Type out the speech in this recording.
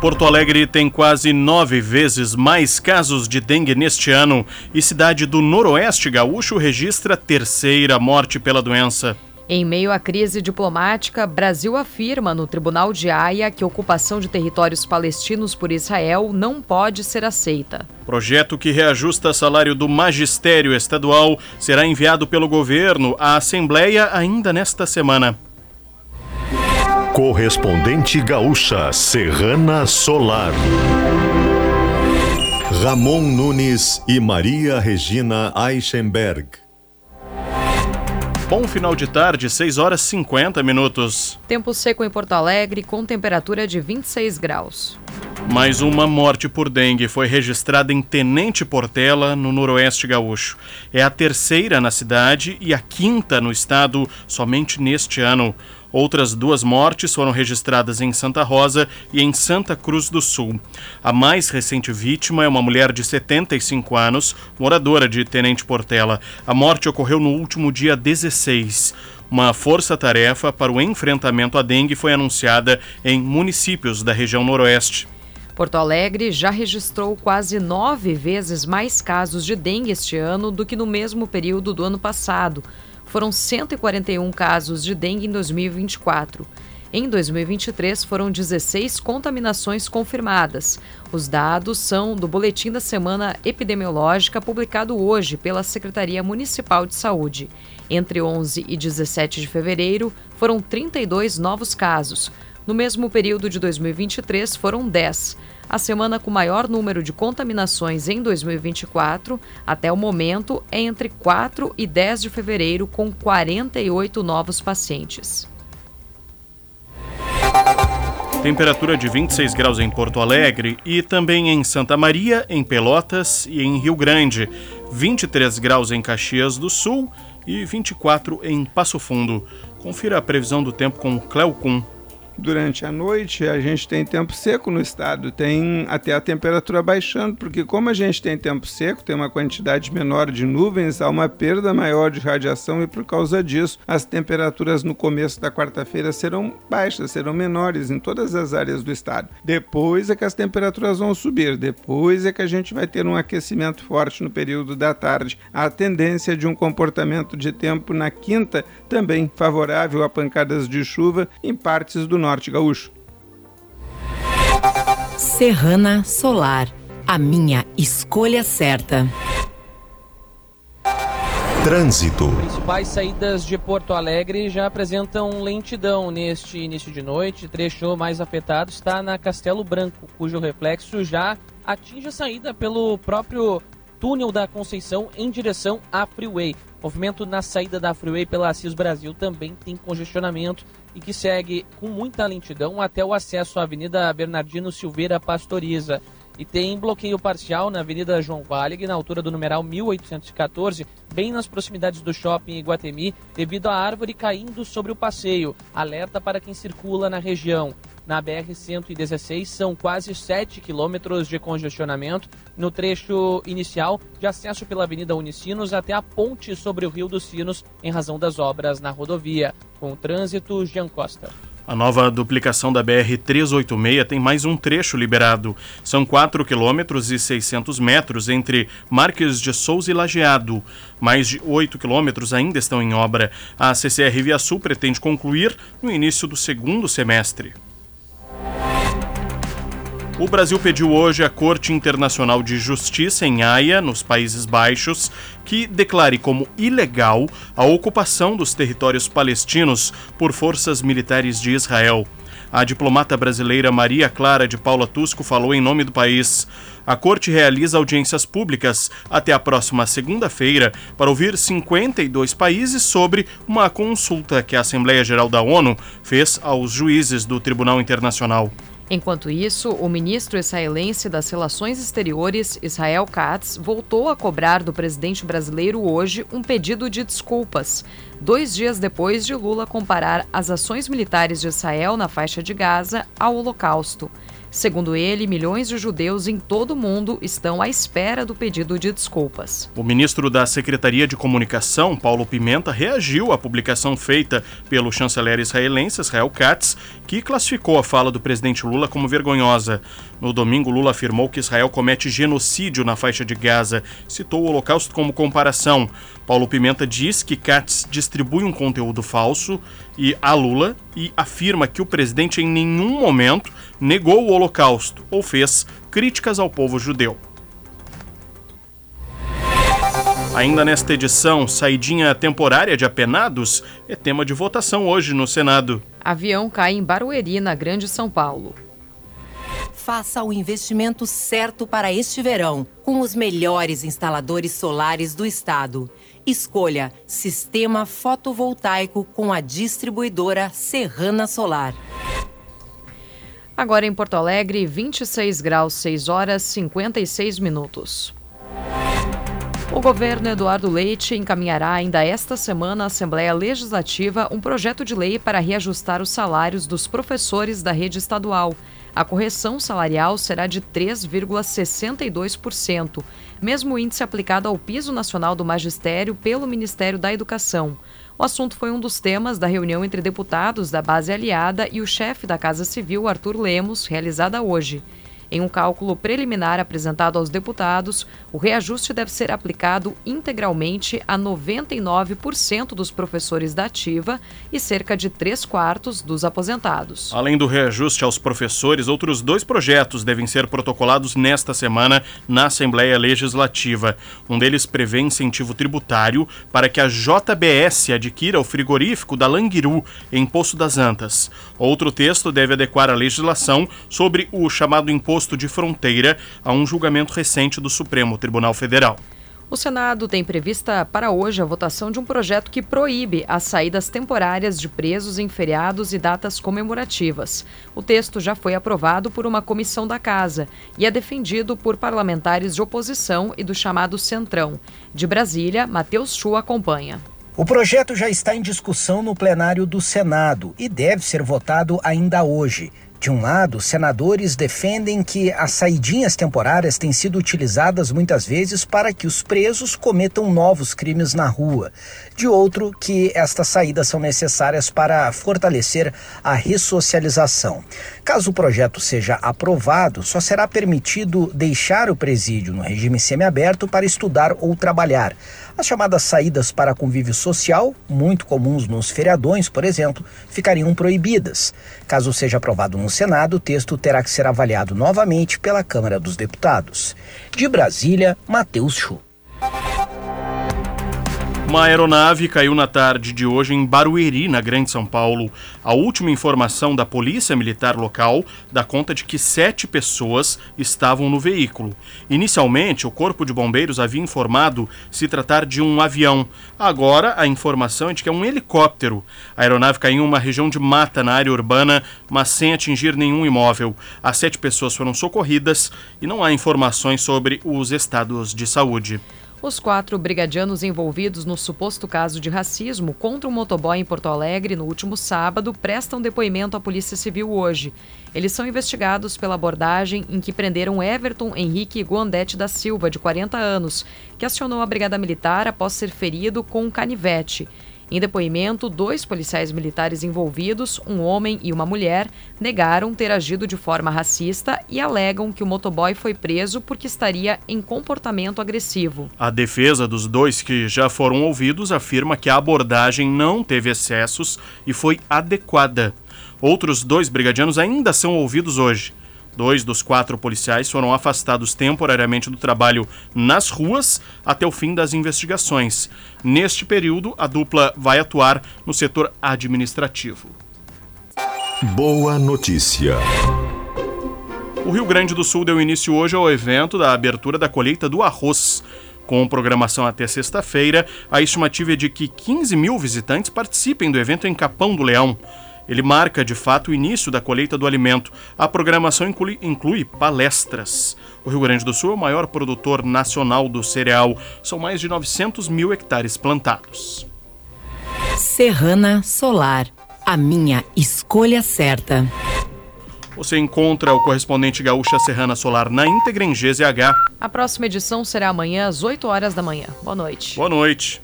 Porto Alegre tem quase nove vezes mais casos de dengue neste ano e cidade do Noroeste Gaúcho registra terceira morte pela doença. Em meio à crise diplomática, Brasil afirma no Tribunal de Haia que ocupação de territórios palestinos por Israel não pode ser aceita. Projeto que reajusta salário do magistério estadual será enviado pelo governo à Assembleia ainda nesta semana. Correspondente gaúcha Serrana Solar. Ramon Nunes e Maria Regina Eichenberg. Bom final de tarde, 6 horas 50 minutos. Tempo seco em Porto Alegre, com temperatura de 26 graus. Mais uma morte por dengue foi registrada em Tenente Portela, no noroeste gaúcho. É a terceira na cidade e a quinta no estado somente neste ano. Outras duas mortes foram registradas em Santa Rosa e em Santa Cruz do Sul. A mais recente vítima é uma mulher de 75 anos, moradora de Tenente Portela. A morte ocorreu no último dia 16. Uma força-tarefa para o enfrentamento à dengue foi anunciada em municípios da região noroeste. Porto Alegre já registrou quase nove vezes mais casos de dengue este ano do que no mesmo período do ano passado foram 141 casos de dengue em 2024. Em 2023, foram 16 contaminações confirmadas. Os dados são do Boletim da Semana Epidemiológica, publicado hoje pela Secretaria Municipal de Saúde. Entre 11 e 17 de fevereiro, foram 32 novos casos. No mesmo período de 2023, foram 10 a semana com maior número de contaminações em 2024, até o momento, é entre 4 e 10 de fevereiro, com 48 novos pacientes. Temperatura de 26 graus em Porto Alegre e também em Santa Maria, em Pelotas e em Rio Grande. 23 graus em Caxias do Sul e 24 em Passo Fundo. Confira a previsão do tempo com Cleocum durante a noite a gente tem tempo seco no estado, tem até a temperatura baixando, porque como a gente tem tempo seco, tem uma quantidade menor de nuvens, há uma perda maior de radiação e por causa disso as temperaturas no começo da quarta-feira serão baixas, serão menores em todas as áreas do estado. Depois é que as temperaturas vão subir, depois é que a gente vai ter um aquecimento forte no período da tarde. A tendência de um comportamento de tempo na quinta também favorável a pancadas de chuva em partes do Norte Gaúcho. Serrana Solar, a minha escolha certa. Trânsito. As principais saídas de Porto Alegre já apresentam lentidão neste início de noite. Trecho mais afetado está na Castelo Branco, cujo reflexo já atinge a saída pelo próprio túnel da Conceição em direção à Freeway. Movimento na saída da Freeway pela Assis Brasil também tem congestionamento e que segue com muita lentidão até o acesso à Avenida Bernardino Silveira Pastoriza. E tem bloqueio parcial na Avenida João Valig, na altura do numeral 1814, bem nas proximidades do shopping Iguatemi, devido à árvore caindo sobre o passeio. Alerta para quem circula na região na BR-116 são quase 7 quilômetros de congestionamento no trecho inicial de acesso pela Avenida Unicinos até a ponte sobre o Rio dos Sinos em razão das obras na rodovia. Com o trânsito, Jean Costa. A nova duplicação da BR-386 tem mais um trecho liberado. São 4 quilômetros e 600 metros entre Marques de Souza e Lajeado. Mais de 8 quilômetros ainda estão em obra. A CCR Via Sul pretende concluir no início do segundo semestre. O Brasil pediu hoje à Corte Internacional de Justiça em Haia, nos Países Baixos, que declare como ilegal a ocupação dos territórios palestinos por forças militares de Israel. A diplomata brasileira Maria Clara de Paula Tusco falou em nome do país. A corte realiza audiências públicas até a próxima segunda-feira para ouvir 52 países sobre uma consulta que a Assembleia Geral da ONU fez aos juízes do Tribunal Internacional. Enquanto isso, o ministro israelense das Relações Exteriores, Israel Katz, voltou a cobrar do presidente brasileiro hoje um pedido de desculpas, dois dias depois de Lula comparar as ações militares de Israel na faixa de Gaza ao Holocausto. Segundo ele, milhões de judeus em todo o mundo estão à espera do pedido de desculpas. O ministro da Secretaria de Comunicação, Paulo Pimenta, reagiu à publicação feita pelo chanceler israelense Israel Katz, que classificou a fala do presidente Lula como vergonhosa. No domingo, Lula afirmou que Israel comete genocídio na faixa de Gaza, citou o Holocausto como comparação. Paulo Pimenta diz que Katz distribui um conteúdo falso e a Lula e afirma que o presidente em nenhum momento negou o Holocausto ou fez críticas ao povo judeu. Ainda nesta edição, saidinha temporária de apenados é tema de votação hoje no Senado. Avião cai em Barueri, na Grande São Paulo. Faça o investimento certo para este verão, com os melhores instaladores solares do estado. Escolha Sistema Fotovoltaico com a distribuidora Serrana Solar. Agora em Porto Alegre, 26 graus, 6 horas 56 minutos. O governo Eduardo Leite encaminhará ainda esta semana à Assembleia Legislativa um projeto de lei para reajustar os salários dos professores da rede estadual. A correção salarial será de 3,62%, mesmo índice aplicado ao piso nacional do magistério pelo Ministério da Educação. O assunto foi um dos temas da reunião entre deputados da base aliada e o chefe da Casa Civil, Arthur Lemos, realizada hoje. Em um cálculo preliminar apresentado aos deputados, o reajuste deve ser aplicado integralmente a 99% dos professores da ativa e cerca de 3 quartos dos aposentados. Além do reajuste aos professores, outros dois projetos devem ser protocolados nesta semana na Assembleia Legislativa. Um deles prevê incentivo tributário para que a JBS adquira o frigorífico da Languiru, em Poço das Antas. Outro texto deve adequar a legislação sobre o chamado imposto imposto de fronteira a um julgamento recente do Supremo Tribunal Federal. O Senado tem prevista para hoje a votação de um projeto que proíbe as saídas temporárias de presos em feriados e datas comemorativas. O texto já foi aprovado por uma comissão da Casa e é defendido por parlamentares de oposição e do chamado Centrão. De Brasília, Matheus Chu acompanha. O projeto já está em discussão no plenário do Senado e deve ser votado ainda hoje. De um lado, senadores defendem que as saidinhas temporárias têm sido utilizadas muitas vezes para que os presos cometam novos crimes na rua. De outro, que estas saídas são necessárias para fortalecer a ressocialização. Caso o projeto seja aprovado, só será permitido deixar o presídio no regime semiaberto para estudar ou trabalhar. As chamadas saídas para convívio social, muito comuns nos feriadões, por exemplo, ficariam proibidas. Caso seja aprovado no Senado, o texto terá que ser avaliado novamente pela Câmara dos Deputados. De Brasília, Matheus Chu. Uma aeronave caiu na tarde de hoje em Barueri, na Grande São Paulo. A última informação da Polícia Militar local dá conta de que sete pessoas estavam no veículo. Inicialmente, o Corpo de Bombeiros havia informado se tratar de um avião. Agora, a informação é de que é um helicóptero. A aeronave caiu em uma região de mata na área urbana, mas sem atingir nenhum imóvel. As sete pessoas foram socorridas e não há informações sobre os estados de saúde. Os quatro brigadianos envolvidos no suposto caso de racismo contra um motoboy em Porto Alegre no último sábado prestam depoimento à Polícia Civil hoje. Eles são investigados pela abordagem em que prenderam Everton Henrique Guandete da Silva, de 40 anos, que acionou a Brigada Militar após ser ferido com um canivete. Em depoimento, dois policiais militares envolvidos, um homem e uma mulher, negaram ter agido de forma racista e alegam que o motoboy foi preso porque estaria em comportamento agressivo. A defesa dos dois que já foram ouvidos afirma que a abordagem não teve excessos e foi adequada. Outros dois brigadianos ainda são ouvidos hoje. Dois dos quatro policiais foram afastados temporariamente do trabalho nas ruas até o fim das investigações. Neste período, a dupla vai atuar no setor administrativo. Boa notícia. O Rio Grande do Sul deu início hoje ao evento da abertura da colheita do arroz. Com programação até sexta-feira, a estimativa é de que 15 mil visitantes participem do evento em Capão do Leão. Ele marca, de fato, o início da colheita do alimento. A programação inclui, inclui, palestras. O Rio Grande do Sul é o maior produtor nacional do cereal. São mais de 900 mil hectares plantados. Serrana Solar. A minha escolha certa. Você encontra o correspondente Gaúcha Serrana Solar na íntegra em GZH. A próxima edição será amanhã às 8 horas da manhã. Boa noite. Boa noite.